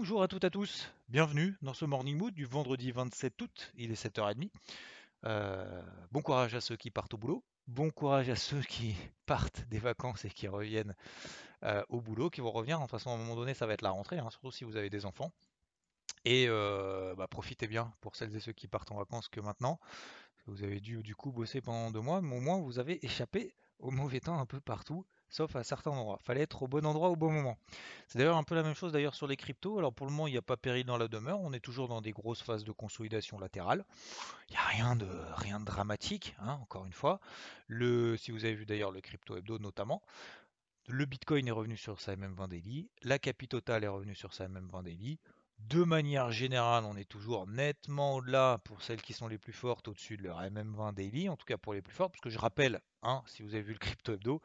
Bonjour à toutes et à tous, bienvenue dans ce Morning Mood du vendredi 27 août, il est 7h30. Euh, bon courage à ceux qui partent au boulot, bon courage à ceux qui partent des vacances et qui reviennent euh, au boulot, qui vont revenir. De toute façon, à un moment donné, ça va être la rentrée, hein, surtout si vous avez des enfants. Et euh, bah, profitez bien pour celles et ceux qui partent en vacances que maintenant. Vous avez dû du coup bosser pendant deux mois, mais au moins vous avez échappé au mauvais temps un peu partout, sauf à certains endroits. Fallait être au bon endroit au bon moment. C'est d'ailleurs un peu la même chose d'ailleurs sur les cryptos. Alors pour le moment, il n'y a pas péril dans la demeure. On est toujours dans des grosses phases de consolidation latérale. Il n'y a rien de, rien de dramatique, hein, encore une fois. Le, si vous avez vu d'ailleurs le crypto hebdo notamment, le Bitcoin est revenu sur sa MM20 daily, la Capitotale est revenue sur sa MM20 daily. De manière générale, on est toujours nettement au-delà pour celles qui sont les plus fortes au-dessus de leur MM20 daily, en tout cas pour les plus fortes, parce que je rappelle, hein, si vous avez vu le crypto hebdo,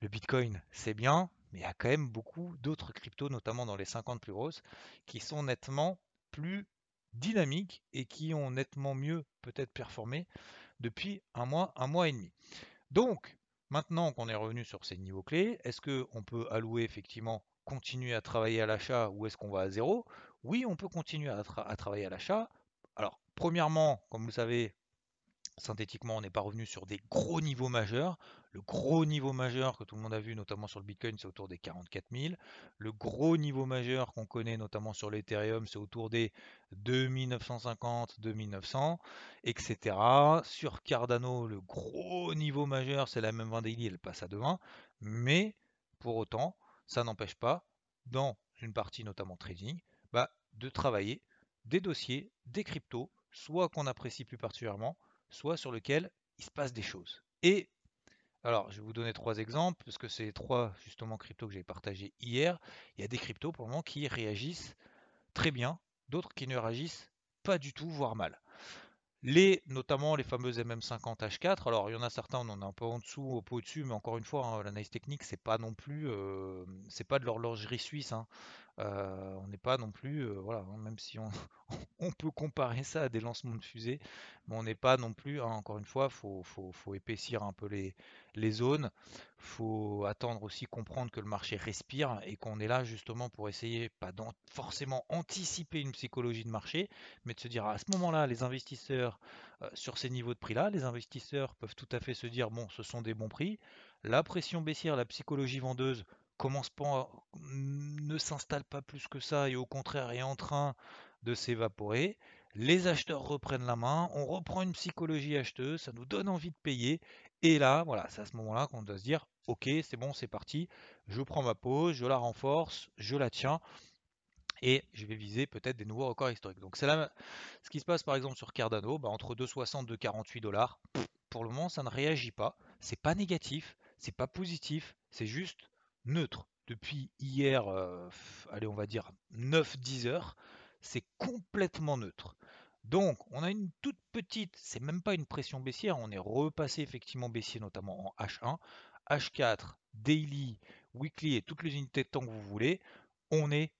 le Bitcoin c'est bien, mais il y a quand même beaucoup d'autres cryptos, notamment dans les 50 plus grosses, qui sont nettement plus dynamiques et qui ont nettement mieux peut-être performé depuis un mois, un mois et demi. Donc, maintenant qu'on est revenu sur ces niveaux clés, est-ce qu'on peut allouer effectivement continuer à travailler à l'achat ou est-ce qu'on va à zéro? Oui, on peut continuer à, travailler à l'achat. Alors, premièrement, comme vous savez, synthétiquement, on n'est pas revenu sur des gros niveaux majeurs. Le gros niveau majeur que tout le monde a vu, notamment sur le Bitcoin, c'est autour des 44 000. Le gros niveau majeur qu'on connaît, notamment sur l'Ethereum, c'est autour des 2950, 2900, etc. Sur Cardano, le gros niveau majeur, c'est la même 20 daily, elle passe à 2,20. Mais pour autant, ça n'empêche pas, dans une partie notamment trading, bah, de travailler des dossiers, des cryptos, soit qu'on apprécie plus particulièrement, soit sur lequel il se passe des choses. Et alors, je vais vous donner trois exemples, parce que c'est trois justement cryptos que j'ai partagés hier. Il y a des cryptos pour le moment qui réagissent très bien, d'autres qui ne réagissent pas du tout, voire mal. Les, notamment les fameuses MM50 H4, alors il y en a certains, on en a un peu en dessous, un peu au-dessus, mais encore une fois, hein, l'analyse technique, c'est pas non plus, euh, c'est pas de l'horlogerie suisse. Hein. Euh, on n'est pas non plus, euh, voilà, hein, même si on, on, peut comparer ça à des lancements de fusées, mais on n'est pas non plus, encore une fois, faut, faut, faut, épaissir un peu les, les zones, faut attendre aussi comprendre que le marché respire et qu'on est là justement pour essayer, pas forcément anticiper une psychologie de marché, mais de se dire à ce moment-là, les investisseurs sur ces niveaux de prix-là, les investisseurs peuvent tout à fait se dire bon, ce sont des bons prix, la pression baissière, la psychologie vendeuse commence pas, ne s'installe pas plus que ça et au contraire est en train de s'évaporer. Les acheteurs reprennent la main, on reprend une psychologie acheteuse, ça nous donne envie de payer. Et là, voilà, c'est à ce moment-là qu'on doit se dire, ok, c'est bon, c'est parti, je prends ma pause, je la renforce, je la tiens et je vais viser peut-être des nouveaux records historiques. Donc c'est là ce qui se passe par exemple sur Cardano, bah, entre 2,60 et 48 dollars. Pour le moment, ça ne réagit pas. C'est pas négatif, c'est pas positif, c'est juste neutre. Depuis hier, euh, allez, on va dire 9-10 heures, c'est complètement neutre. Donc, on a une toute petite, c'est même pas une pression baissière, on est repassé effectivement baissier, notamment en H1, H4, Daily, Weekly et toutes les unités de temps que vous voulez, on est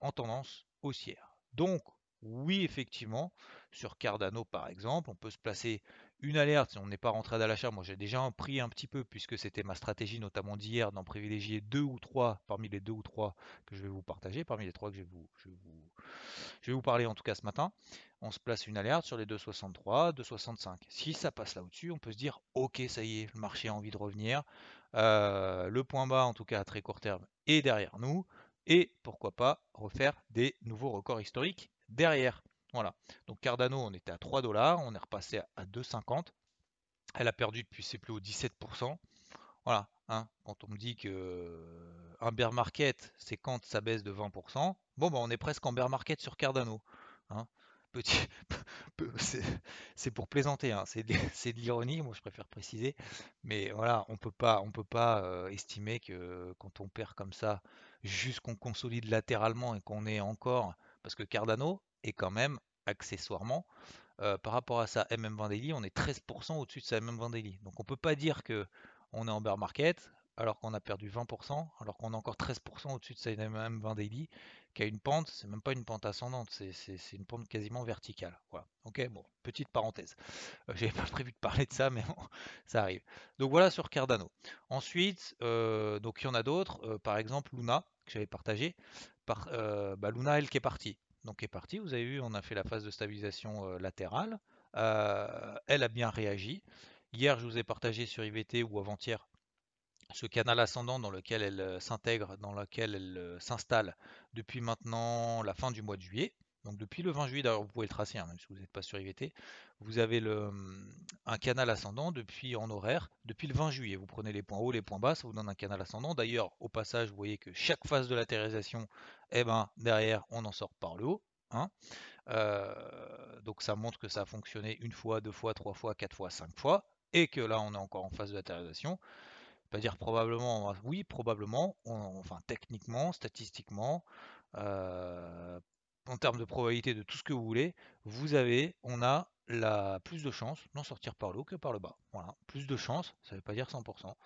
en tendance haussière. Donc, oui, effectivement, sur Cardano par exemple, on peut se placer une alerte si on n'est pas rentré à l'achat. Moi, j'ai déjà pris un petit peu puisque c'était ma stratégie, notamment d'hier, d'en privilégier deux ou trois parmi les deux ou trois que je vais vous partager, parmi les trois que je vais vous, je vais vous, parler en tout cas ce matin. On se place une alerte sur les 2,63, 2,65. Si ça passe là au-dessus, on peut se dire ok, ça y est, le marché a envie de revenir. Euh, le point bas, en tout cas à très court terme, est derrière nous. Et pourquoi pas refaire des nouveaux records historiques derrière. Voilà. Donc Cardano, on était à 3 dollars, on est repassé à 2,50. Elle a perdu depuis ses plus hauts 17%. Voilà. Hein. quand on me dit que euh, un bear market, c'est quand ça baisse de 20%. Bon, bah, on est presque en bear market sur Cardano. Hein. c'est pour plaisanter, hein, c'est de, de l'ironie, moi je préfère préciser, mais voilà, on peut pas, on peut pas euh, estimer que quand on perd comme ça, juste qu'on consolide latéralement et qu'on est encore, parce que Cardano est quand même accessoirement euh, par rapport à sa MM20 daily, on est 13% au-dessus de sa MM20 daily. Donc on peut pas dire que on est en bear market alors qu'on a perdu 20%, alors qu'on est encore 13% au-dessus de sa MM20 daily, qui a une pente, c'est même pas une pente ascendante, c'est une pente quasiment verticale. Voilà. Ok, bon, petite parenthèse. Euh, J'avais pas prévu de parler de ça, mais bon, ça arrive. Donc voilà sur Cardano. Ensuite, euh, donc il y en a d'autres, par exemple Luna, que j'avais partagé. Par, bah, Luna, elle qui est partie donc est parti. Vous avez vu, on a fait la phase de stabilisation euh, latérale. Euh, elle a bien réagi. Hier, je vous ai partagé sur IVT ou avant-hier ce canal ascendant dans lequel elle euh, s'intègre, dans lequel elle s'installe depuis maintenant la fin du mois de juillet. Donc depuis le 20 juillet, d'ailleurs vous pouvez le tracer, hein, même si vous n'êtes pas sur IVT, vous avez hum, un canal ascendant depuis en horaire, depuis le 20 juillet. Vous prenez les points hauts, les points bas, ça vous donne un canal ascendant. D'ailleurs, au passage, vous voyez que chaque phase de latéralisation, eh ben, derrière, on en sort par le haut. Hein. Euh, donc ça montre que ça a fonctionné une fois, deux fois, trois fois, quatre fois, cinq fois, et que là on est encore en phase de latéralisation. Pas dire probablement, oui, probablement, enfin techniquement, statistiquement, euh, en termes de probabilité de tout ce que vous voulez, vous avez, on a la plus de chances d'en sortir par le haut que par le bas. Voilà, plus de chances, ça ne veut pas dire 100%, ça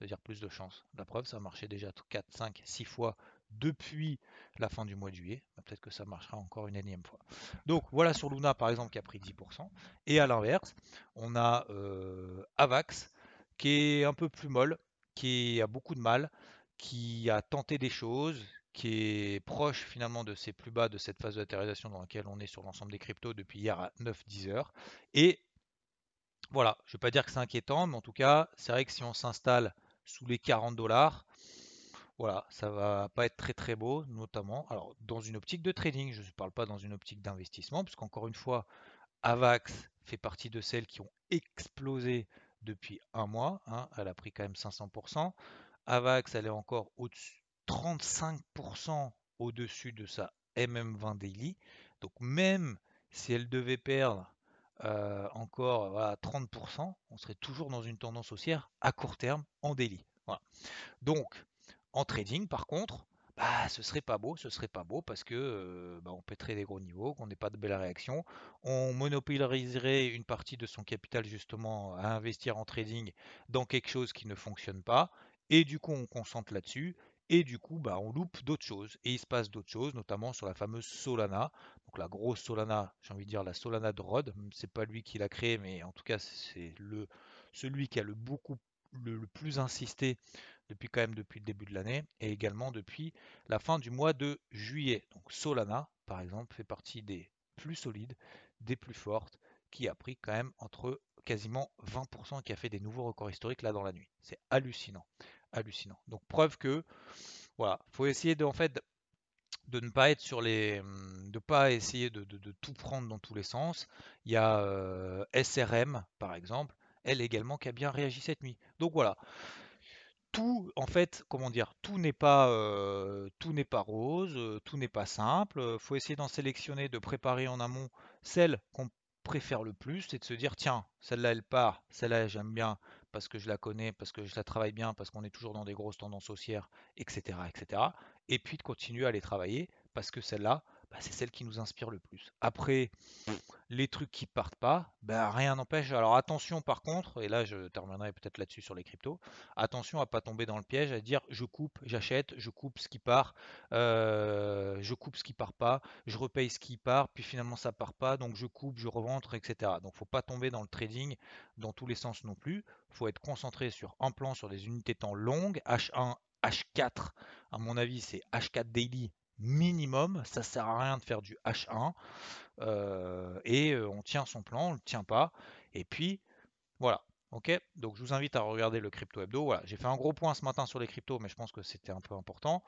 veut dire plus de chances. La preuve, ça a marché déjà 4, 5, 6 fois depuis la fin du mois de juillet. Bah, peut-être que ça marchera encore une énième fois. Donc voilà sur Luna par exemple qui a pris 10%. Et à l'inverse, on a euh, Avax qui est un peu plus molle, qui a beaucoup de mal, qui a tenté des choses, qui est proche finalement de ses plus bas de cette phase de latéralisation dans laquelle on est sur l'ensemble des cryptos depuis hier à 9-10 heures. Et voilà, je ne vais pas dire que c'est inquiétant, mais en tout cas, c'est vrai que si on s'installe sous les 40 dollars, voilà, ça va pas être très très beau, notamment alors dans une optique de trading, je ne parle pas dans une optique d'investissement, puisqu'encore une fois, Avax fait partie de celles qui ont explosé depuis un mois, hein, elle a pris quand même 500%. Avax, elle est encore au-dessus 35% au-dessus de sa MM20 daily. Donc même si elle devait perdre euh, encore 30%, on serait toujours dans une tendance haussière à court terme en daily. Donc en trading par contre, bah, ce serait pas beau, ce serait pas beau parce que euh, bah, on pèterait des gros niveaux, qu'on n'ait pas de belles réactions, on monopoliserait une partie de son capital justement à investir en trading dans quelque chose qui ne fonctionne pas, et du coup on concentre là-dessus, et du coup, bah, on loupe d'autres choses. Et il se passe d'autres choses, notamment sur la fameuse Solana. Donc la grosse Solana, j'ai envie de dire la Solana de Rod. C'est pas lui qui l'a créé, mais en tout cas, c'est celui qui a le beaucoup le, plus insisté depuis quand même depuis le début de l'année et également depuis la fin du mois de juillet. Donc Solana, par exemple, fait partie des plus solides, des plus fortes, qui a pris quand même entre quasiment 20% qui a fait des nouveaux records historiques là dans la nuit. C'est hallucinant hallucinant. Donc preuve que voilà, faut essayer de en fait de ne pas être sur les de pas essayer de, tout prendre dans tous les sens. Il y a euh, SRM par exemple, elle également qui a bien réagi cette nuit. Donc voilà. Tout, en fait, comment dire, tout n'est pas, euh, tout n'est pas rose, euh, tout n'est pas simple. Faut essayer d'en sélectionner, de préparer en amont celles qu'on préfère le plus, c'est de se dire tiens, celle-là elle part, celle-là j'aime bien, parce que je la connais, parce que je la travaille bien, parce qu'on est toujours dans des grosses tendances haussières, etc., etc. Et puis de continuer à les travailler, parce que celle-là, bah, c'est celle qui nous inspire le plus. Après, les trucs qui partent pas, ben rien n'empêche. Alors attention par contre, et là je terminerai peut-être là-dessus sur les cryptos, attention à pas tomber dans le piège, à dire je coupe, j'achète, je coupe ce qui part, euh, je coupe ce qui part pas, je repaye ce qui part, puis finalement ça part pas, donc je coupe, je reventre, etc. Donc faut pas tomber dans le trading dans tous les sens non plus. faut être concentré sur un plan sur des unités temps longues, H1, H4, à mon avis c'est H4 daily minimum. Ça sert à rien de faire du H1. Euh, et euh, on tient son plan, on le tient pas. Et puis, voilà. Ok, donc je vous invite à regarder le crypto hebdo. Voilà, j'ai fait un gros point ce matin sur les cryptos, mais je pense que c'était un peu important.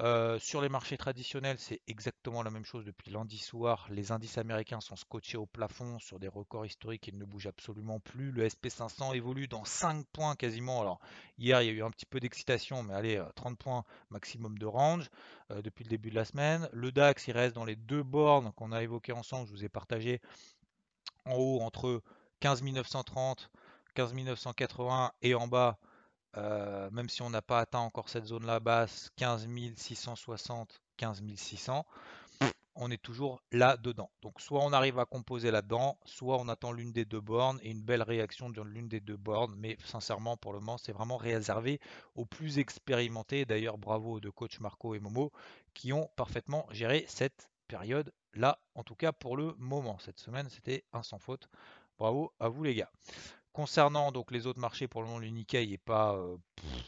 Euh, sur les marchés traditionnels, c'est exactement la même chose depuis lundi soir. Les indices américains sont scotchés au plafond sur des records historiques, ils ne bougent absolument plus. Le SP500 évolue dans 5 points quasiment. Alors hier, il y a eu un petit peu d'excitation, mais allez, 30 euh, points maximum de range euh, depuis le début de la semaine. Le DAX, il reste dans les deux bornes qu'on a évoquées ensemble. Je vous ai partagé en haut entre 15 930 15 980 et en bas, euh, même si on n'a pas atteint encore cette zone-là basse, 15 660, 15 600, on est toujours là dedans. Donc soit on arrive à composer là-dedans, soit on attend l'une des deux bornes et une belle réaction de l'une des deux bornes. Mais sincèrement, pour le moment, c'est vraiment réservé aux plus expérimentés. D'ailleurs, bravo de coach Marco et Momo qui ont parfaitement géré cette période là, en tout cas pour le moment. Cette semaine, c'était un sans faute. Bravo à vous les gars. Concernant donc les autres marchés, pour le moment, le Nikkei est pas, euh,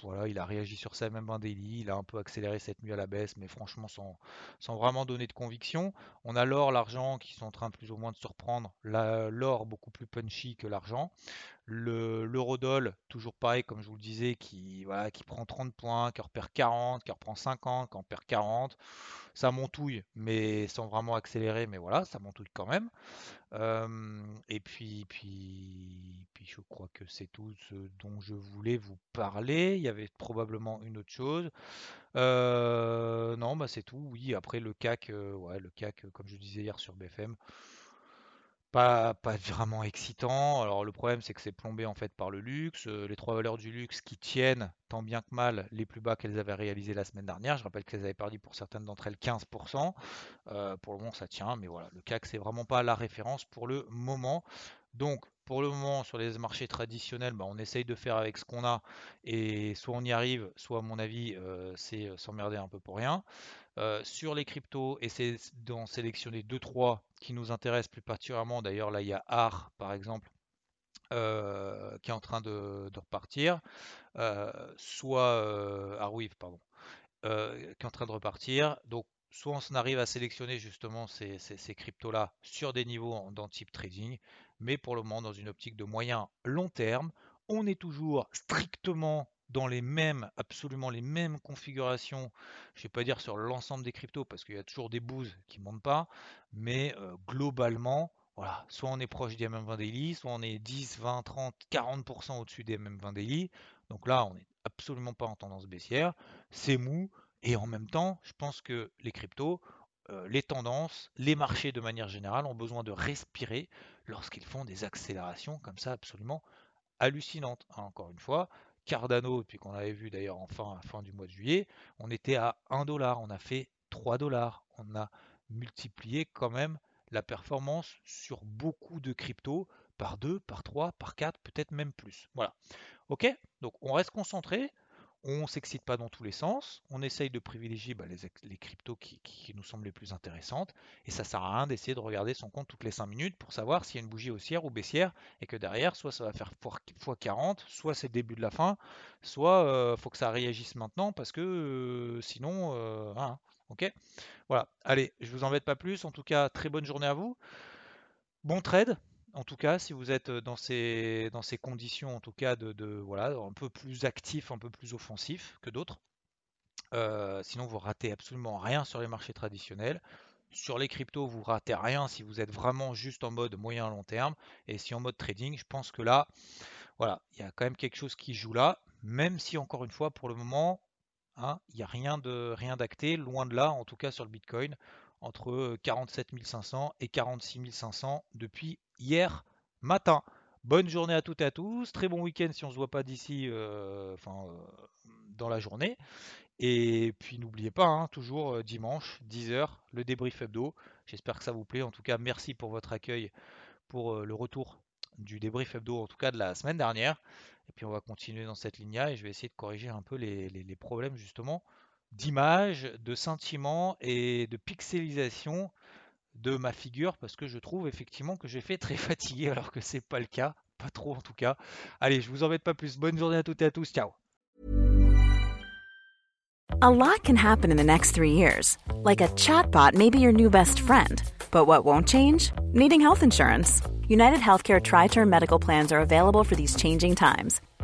voilà, il a réagi sur sa même 20 daily, il a un peu accéléré cette nuit à la baisse, mais franchement sans, sans vraiment donner de conviction. On a l'or, l'argent qui sont en train plus ou moins de surprendre. L'or beaucoup plus punchy que l'argent. L'eurodoll, toujours pareil, comme je vous le disais, qui, voilà, qui prend 30 points, qui repère 40, qui reprend 50, qui en perd 40. Ça montouille, mais sans vraiment accélérer, mais voilà, ça montouille quand même et puis, puis, puis, je crois que c'est tout ce dont je voulais vous parler. Il y avait probablement une autre chose. non, bah c'est tout. Oui, après le CAC, ouais, le CAC, comme je disais hier sur BFM, pas, vraiment excitant. Alors le problème c'est que c'est plombé en fait par le luxe. Les trois valeurs du luxe qui tiennent tant bien que mal les plus bas qu'elles avaient réalisés la semaine dernière. Je rappelle qu'elles avaient perdu pour certaines d'entre elles 15%. Euh, pour le moment ça tient, mais voilà, le CAC c'est vraiment pas la référence pour le moment. Donc pour le moment sur les marchés traditionnels, bah, on essaye de faire avec ce qu'on a et soit on y arrive, soit à mon avis c'est s'emmerder un peu pour rien. Euh, sur les cryptos, essayer d'en sélectionner 2-3 qui nous intéressent plus particulièrement. D'ailleurs, là, il y a AR, par exemple, euh, qui est en train de, repartir. Euh, soit Arweave, pardon, qui est en train de repartir. Donc, soit on arrive à sélectionner justement ces, cryptos-là sur des niveaux dans type trading, mais pour le moment, dans une optique de moyen long terme, on est toujours strictement dans les mêmes, absolument les mêmes configurations, je ne vais pas dire sur l'ensemble des cryptos parce qu'il y a toujours des bouses qui ne montent pas, mais globalement, voilà, soit on est proche des MM20 daily, soit on est 10, 20, 30, 40% au-dessus des MM20 daily. Donc là, on n'est absolument pas en tendance baissière, c'est mou, et en même temps, je pense que les cryptos, les tendances, les marchés de manière générale ont besoin de respirer lorsqu'ils font des accélérations comme ça absolument hallucinantes. Hein, encore une fois, Cardano, depuis qu'on avait vu d'ailleurs en fin, fin du mois de juillet, on était à 1 dollar, on a fait 3 dollars, on a multiplié quand même la performance sur beaucoup de cryptos par 2, par 3, par 4, peut-être même plus. Voilà. Ok? Donc on reste concentré, on s'excite pas dans tous les sens, on essaye de privilégier bah, les, cryptos qui, nous semblent les plus intéressantes, et ça sert à rien d'essayer de regarder son compte toutes les 5 minutes pour savoir s'il y a une bougie haussière ou baissière, et que derrière, soit ça va faire x40, soit c'est le début de la fin, soit il euh, faut que ça réagisse maintenant, parce que euh, sinon, euh, hein, ok? Voilà, allez, je vous embête pas plus, en tout cas, très bonne journée à vous, bon trade, en tout cas, si vous êtes dans ces, dans ces conditions, en tout cas, de, voilà, un peu plus actif, un peu plus offensif que d'autres. sinon, vous ratez absolument rien sur les marchés traditionnels. Sur les cryptos, vous ratez rien si vous êtes vraiment juste en mode moyen long terme. Et si en mode trading, je pense que là, voilà, il y a quand même quelque chose qui joue là. Même si, encore une fois, pour le moment, hein, il n'y a rien de rien d'acté, loin de là, en tout cas sur le Bitcoin entre 47 500 et 46 500 depuis hier matin. Bonne journée à toutes et à tous, très bon week-end si on ne se voit pas d'ici euh, enfin, euh, dans la journée. Et puis n'oubliez pas, hein, toujours euh, dimanche, 10h, le débrief hebdo. J'espère que ça vous plaît. En tout cas, merci pour votre accueil, pour le retour du débrief hebdo, en tout cas de la semaine dernière. Et puis on va continuer dans cette ligne-là et je vais essayer de corriger un peu les problèmes justement d'image, de sentiment et de pixelisation de ma figure parce que je trouve effectivement que j'ai fait très fatigué alors que c'est pas le cas, pas trop en tout cas. Allez, je vous embête pas plus. Bonne journée à toutes et à tous. Ciao. A lot can happen in the next three years. Like a chatbot maybe your new best friend. But what won't change? Needing health insurance. United Healthcare Tri Term Medical Plans are available for these changing times.